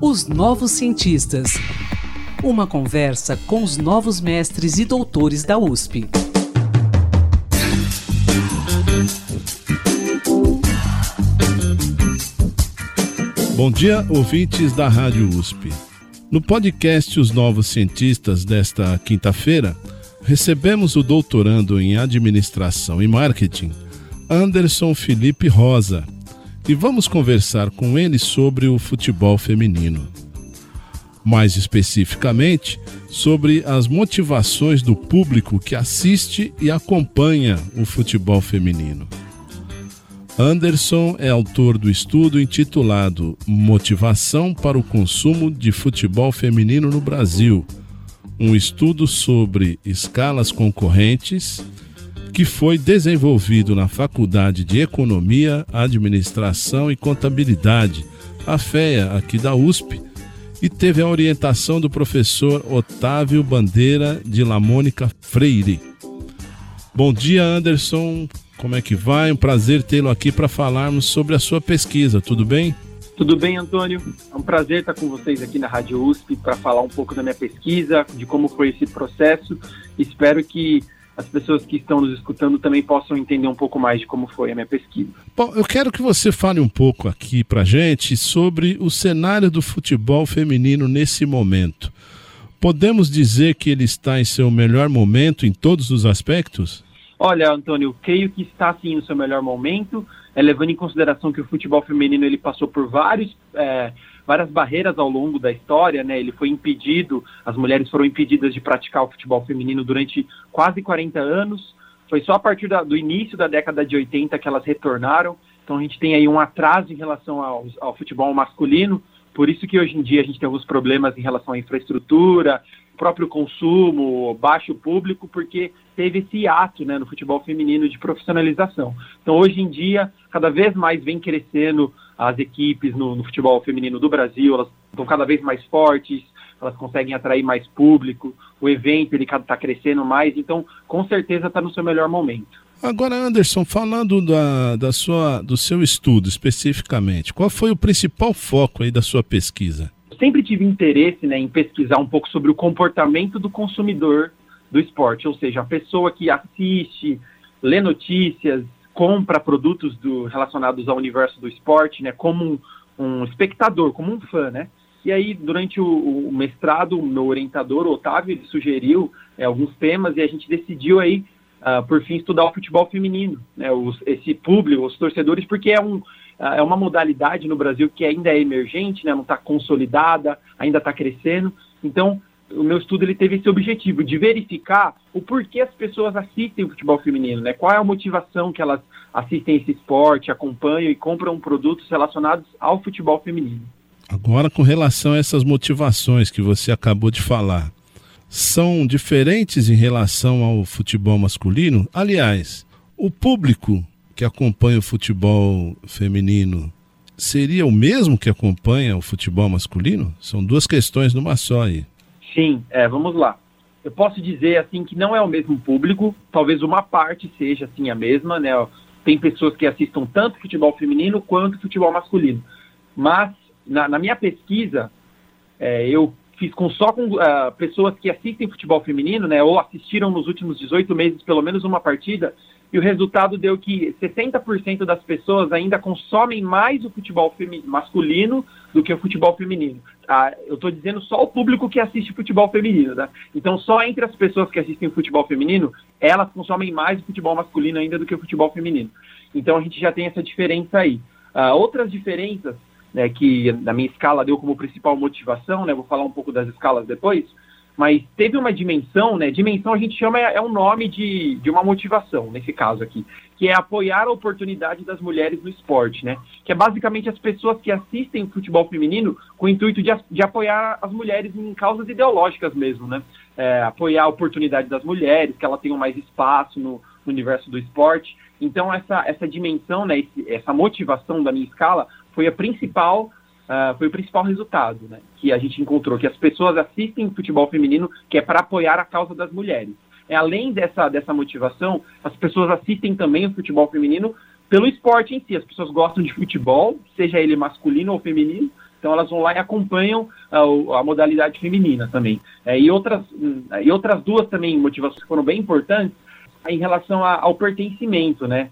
Os Novos Cientistas. Uma conversa com os novos mestres e doutores da USP. Bom dia, ouvintes da Rádio USP. No podcast Os Novos Cientistas desta quinta-feira, recebemos o doutorando em Administração e Marketing, Anderson Felipe Rosa, e vamos conversar com ele sobre o futebol feminino. Mais especificamente, sobre as motivações do público que assiste e acompanha o futebol feminino. Anderson é autor do estudo intitulado Motivação para o Consumo de Futebol Feminino no Brasil, um estudo sobre escalas concorrentes que foi desenvolvido na Faculdade de Economia, Administração e Contabilidade, a FEA, aqui da USP, e teve a orientação do professor Otávio Bandeira de Lamônica Freire. Bom dia, Anderson. Como é que vai? Um prazer tê-lo aqui para falarmos sobre a sua pesquisa, tudo bem? Tudo bem, Antônio? É um prazer estar com vocês aqui na Rádio USP para falar um pouco da minha pesquisa, de como foi esse processo. Espero que as pessoas que estão nos escutando também possam entender um pouco mais de como foi a minha pesquisa. Bom, eu quero que você fale um pouco aqui para gente sobre o cenário do futebol feminino nesse momento. Podemos dizer que ele está em seu melhor momento em todos os aspectos? Olha, Antônio, creio que está sim no seu melhor momento, é, levando em consideração que o futebol feminino ele passou por vários, é, várias barreiras ao longo da história, né? Ele foi impedido, as mulheres foram impedidas de praticar o futebol feminino durante quase 40 anos. Foi só a partir da, do início da década de 80 que elas retornaram. Então a gente tem aí um atraso em relação ao, ao futebol masculino. Por isso que hoje em dia a gente tem alguns problemas em relação à infraestrutura, próprio consumo, baixo público, porque teve esse ato né, no futebol feminino de profissionalização. Então, hoje em dia, cada vez mais vem crescendo as equipes no, no futebol feminino do Brasil, elas estão cada vez mais fortes, elas conseguem atrair mais público, o evento ele está crescendo mais, então com certeza está no seu melhor momento. Agora, Anderson, falando da, da sua, do seu estudo especificamente, qual foi o principal foco aí da sua pesquisa? Sempre tive interesse né, em pesquisar um pouco sobre o comportamento do consumidor do esporte, ou seja, a pessoa que assiste, lê notícias, compra produtos do, relacionados ao universo do esporte, né, como um, um espectador, como um fã, né? E aí, durante o, o mestrado, o meu orientador, Otávio, ele sugeriu é, alguns temas e a gente decidiu aí, uh, por fim, estudar o futebol feminino, né, os, esse público, os torcedores, porque é um, é uma modalidade no Brasil que ainda é emergente, né, não está consolidada, ainda está crescendo. Então, o meu estudo ele teve esse objetivo de verificar o porquê as pessoas assistem o futebol feminino, né? Qual é a motivação que elas assistem esse esporte, acompanham e compram produtos relacionados ao futebol feminino. Agora, com relação a essas motivações que você acabou de falar, são diferentes em relação ao futebol masculino? Aliás, o público que acompanha o futebol feminino seria o mesmo que acompanha o futebol masculino? São duas questões numa só aí. Sim, é, vamos lá. Eu posso dizer assim que não é o mesmo público, talvez uma parte seja assim a mesma, né? Tem pessoas que assistam tanto futebol feminino quanto futebol masculino. Mas na, na minha pesquisa, é, eu fiz com só com uh, pessoas que assistem futebol feminino, né? Ou assistiram nos últimos 18 meses pelo menos uma partida e o resultado deu que 60% das pessoas ainda consomem mais o futebol masculino do que o futebol feminino. Ah, eu estou dizendo só o público que assiste futebol feminino, tá? Então, só entre as pessoas que assistem futebol feminino, elas consomem mais o futebol masculino ainda do que o futebol feminino. Então, a gente já tem essa diferença aí. Ah, outras diferenças, né, que na minha escala deu como principal motivação, né, vou falar um pouco das escalas depois, mas teve uma dimensão, né? Dimensão a gente chama é, é um nome de, de uma motivação, nesse caso aqui, que é apoiar a oportunidade das mulheres no esporte, né? Que é basicamente as pessoas que assistem o futebol feminino com o intuito de, de apoiar as mulheres em causas ideológicas mesmo, né? É, apoiar a oportunidade das mulheres, que elas tenham mais espaço no, no universo do esporte. Então, essa, essa dimensão, né, esse, essa motivação da minha escala foi a principal uh, foi o principal resultado, né? Que a gente encontrou, que as pessoas assistem futebol feminino que é para apoiar a causa das mulheres. É, além dessa, dessa motivação, as pessoas assistem também o futebol feminino pelo esporte em si. As pessoas gostam de futebol, seja ele masculino ou feminino, então elas vão lá e acompanham uh, a modalidade feminina também. É, e, outras, e outras duas também motivações que foram bem importantes em relação a, ao pertencimento, né?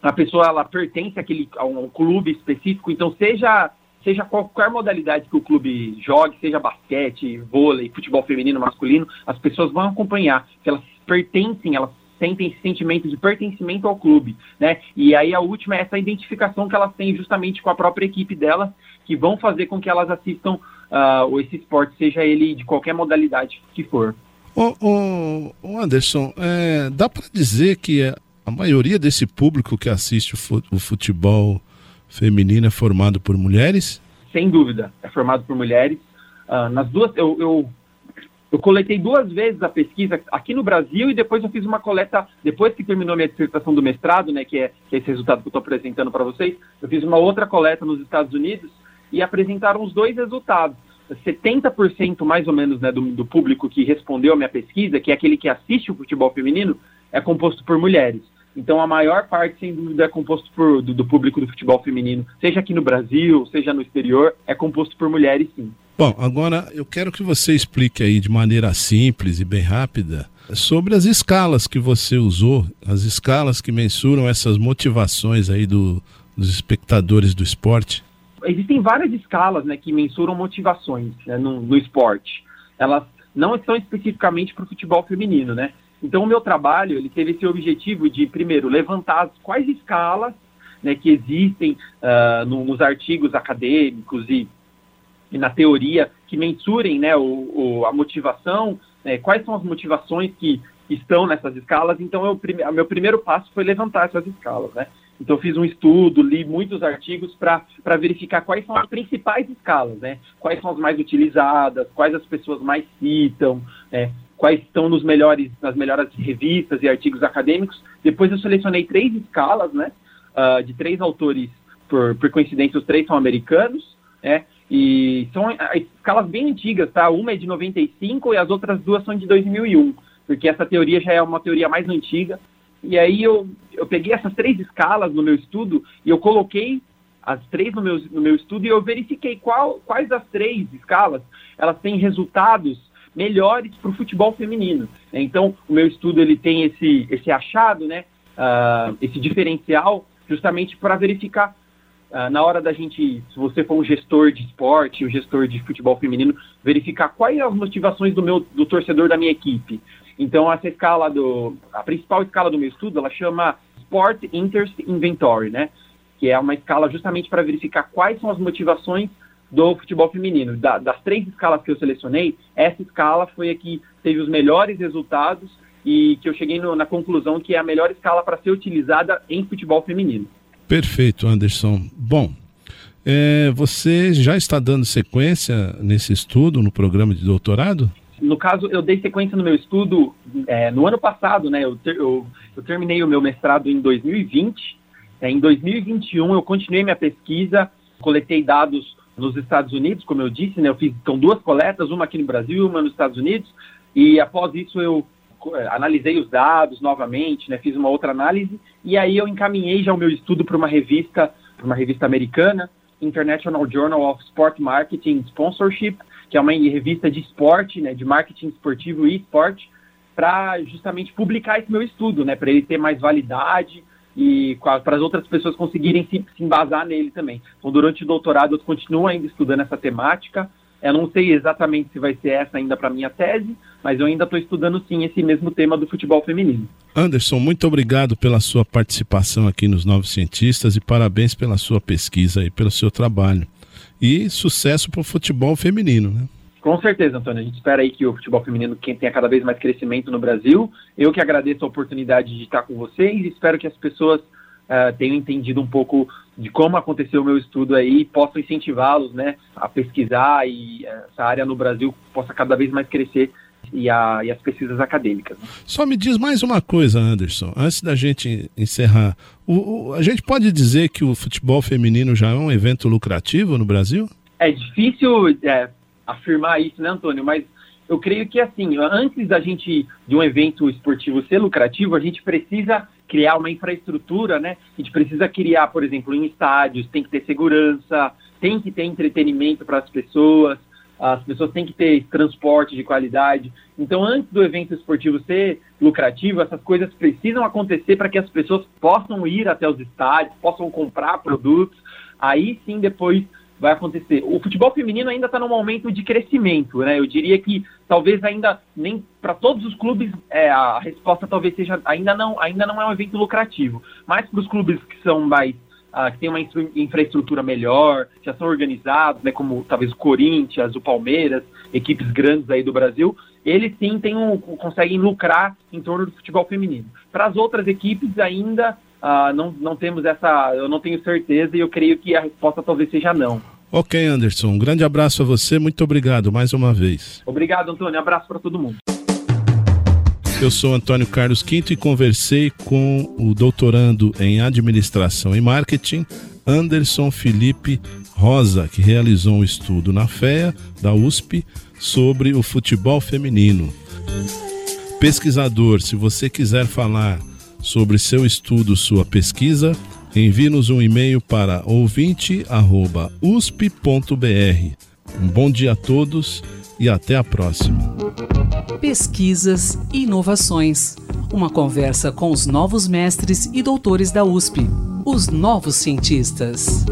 A pessoa ela pertence àquele, a um clube específico, então seja seja qualquer modalidade que o clube jogue, seja basquete, vôlei, futebol feminino, masculino, as pessoas vão acompanhar, que elas pertencem, elas sentem esse sentimento de pertencimento ao clube, né? E aí a última é essa identificação que elas têm justamente com a própria equipe delas, que vão fazer com que elas assistam uh, esse esporte, seja ele de qualquer modalidade que for. Anderson, é, dá para dizer que a maioria desse público que assiste o futebol feminino é formado por mulheres? Sem dúvida, é formado por mulheres. Uh, nas duas, eu, eu eu coletei duas vezes a pesquisa aqui no Brasil e depois eu fiz uma coleta, depois que terminou minha dissertação do mestrado, né, que é, que é esse resultado que eu estou apresentando para vocês, eu fiz uma outra coleta nos Estados Unidos e apresentaram os dois resultados. 70% mais ou menos né, do, do público que respondeu a minha pesquisa, que é aquele que assiste o futebol feminino, é composto por mulheres. Então a maior parte, sem dúvida, é composto por, do, do público do futebol feminino, seja aqui no Brasil, seja no exterior, é composto por mulheres sim. Bom, agora eu quero que você explique aí de maneira simples e bem rápida sobre as escalas que você usou, as escalas que mensuram essas motivações aí do, dos espectadores do esporte. Existem várias escalas né, que mensuram motivações né, no, no esporte. Elas não estão especificamente para o futebol feminino, né? Então o meu trabalho ele teve esse objetivo de primeiro levantar quais escalas né, que existem uh, no, nos artigos acadêmicos e e na teoria que mensurem né, o, o a motivação, né, quais são as motivações que estão nessas escalas. Então, eu, o meu primeiro passo foi levantar essas escalas. Né? Então, eu fiz um estudo, li muitos artigos para verificar quais são as principais escalas, né? quais são as mais utilizadas, quais as pessoas mais citam, né? Quais estão nos melhores, nas melhores revistas e artigos acadêmicos. Depois, eu selecionei três escalas né? Uh, de três autores, por, por coincidência, os três são americanos. Né? E são escalas bem antigas, tá? Uma é de 95 e as outras duas são de 2001, porque essa teoria já é uma teoria mais antiga. E aí eu, eu peguei essas três escalas no meu estudo e eu coloquei as três no meu, no meu estudo e eu verifiquei qual, quais das três escalas elas têm resultados melhores para o futebol feminino. Então, o meu estudo ele tem esse, esse achado, né, uh, esse diferencial, justamente para verificar ah, na hora da gente, se você for um gestor de esporte, um gestor de futebol feminino, verificar quais as motivações do meu do torcedor da minha equipe. Então essa escala do a principal escala do meu estudo, ela chama Sport Interest Inventory, né? Que é uma escala justamente para verificar quais são as motivações do futebol feminino. Da, das três escalas que eu selecionei, essa escala foi a que teve os melhores resultados e que eu cheguei no, na conclusão que é a melhor escala para ser utilizada em futebol feminino. Perfeito, Anderson. Bom, é, você já está dando sequência nesse estudo, no programa de doutorado? No caso, eu dei sequência no meu estudo é, no ano passado, né? Eu, ter, eu, eu, terminei o meu mestrado em 2020. É, em 2021, eu continuei minha pesquisa, coletei dados nos Estados Unidos, como eu disse, né? Eu fiz então, duas coletas, uma aqui no Brasil uma nos Estados Unidos. E após isso, eu é, analisei os dados novamente, né, fiz uma outra análise e aí eu encaminhei já o meu estudo para uma revista, para uma revista americana, International Journal of Sport Marketing Sponsorship, que é uma revista de esporte, né, de marketing esportivo e esporte, para justamente publicar esse meu estudo, né, para ele ter mais validade e para as outras pessoas conseguirem se, se embasar nele também. Então, durante o doutorado, eu continuo ainda estudando essa temática, eu não sei exatamente se vai ser essa ainda para minha tese, mas eu ainda estou estudando sim esse mesmo tema do futebol feminino. Anderson, muito obrigado pela sua participação aqui nos Novos Cientistas e parabéns pela sua pesquisa e pelo seu trabalho. E sucesso para o futebol feminino, né? Com certeza, Antônio. A gente espera aí que o futebol feminino tenha cada vez mais crescimento no Brasil. Eu que agradeço a oportunidade de estar com vocês e espero que as pessoas uh, tenham entendido um pouco de como aconteceu o meu estudo aí e posso incentivá-los né, a pesquisar e essa área no Brasil possa cada vez mais crescer e, a, e as pesquisas acadêmicas. Né? Só me diz mais uma coisa, Anderson, antes da gente encerrar. O, o, a gente pode dizer que o futebol feminino já é um evento lucrativo no Brasil? É difícil é, afirmar isso, né, Antônio? Mas eu creio que assim, antes da gente de um evento esportivo ser lucrativo, a gente precisa criar uma infraestrutura, né? A gente precisa criar, por exemplo, em estádios, tem que ter segurança, tem que ter entretenimento para as pessoas, as pessoas têm que ter transporte de qualidade. Então, antes do evento esportivo ser lucrativo, essas coisas precisam acontecer para que as pessoas possam ir até os estádios, possam comprar produtos. Aí sim, depois vai acontecer. O futebol feminino ainda está num momento de crescimento, né? Eu diria que talvez ainda nem para todos os clubes é, a resposta talvez seja ainda não ainda não é um evento lucrativo, mas para os clubes que são mais uh, que têm uma infraestrutura melhor, já são organizados, né? Como talvez o Corinthians, o Palmeiras, equipes grandes aí do Brasil, eles sim têm um, conseguem lucrar em torno do futebol feminino. Para as outras equipes ainda Uh, não, não temos essa, eu não tenho certeza e eu creio que a resposta talvez seja não. Ok, Anderson. Um grande abraço a você. Muito obrigado mais uma vez. Obrigado, Antônio. Um abraço para todo mundo. Eu sou Antônio Carlos Quinto e conversei com o doutorando em Administração e Marketing, Anderson Felipe Rosa, que realizou um estudo na FEA da USP sobre o futebol feminino. Pesquisador, se você quiser falar sobre seu estudo, sua pesquisa, envie-nos um e-mail para ouvinte@usp.br. Um bom dia a todos e até a próxima. Pesquisas e inovações. Uma conversa com os novos mestres e doutores da USP, os novos cientistas.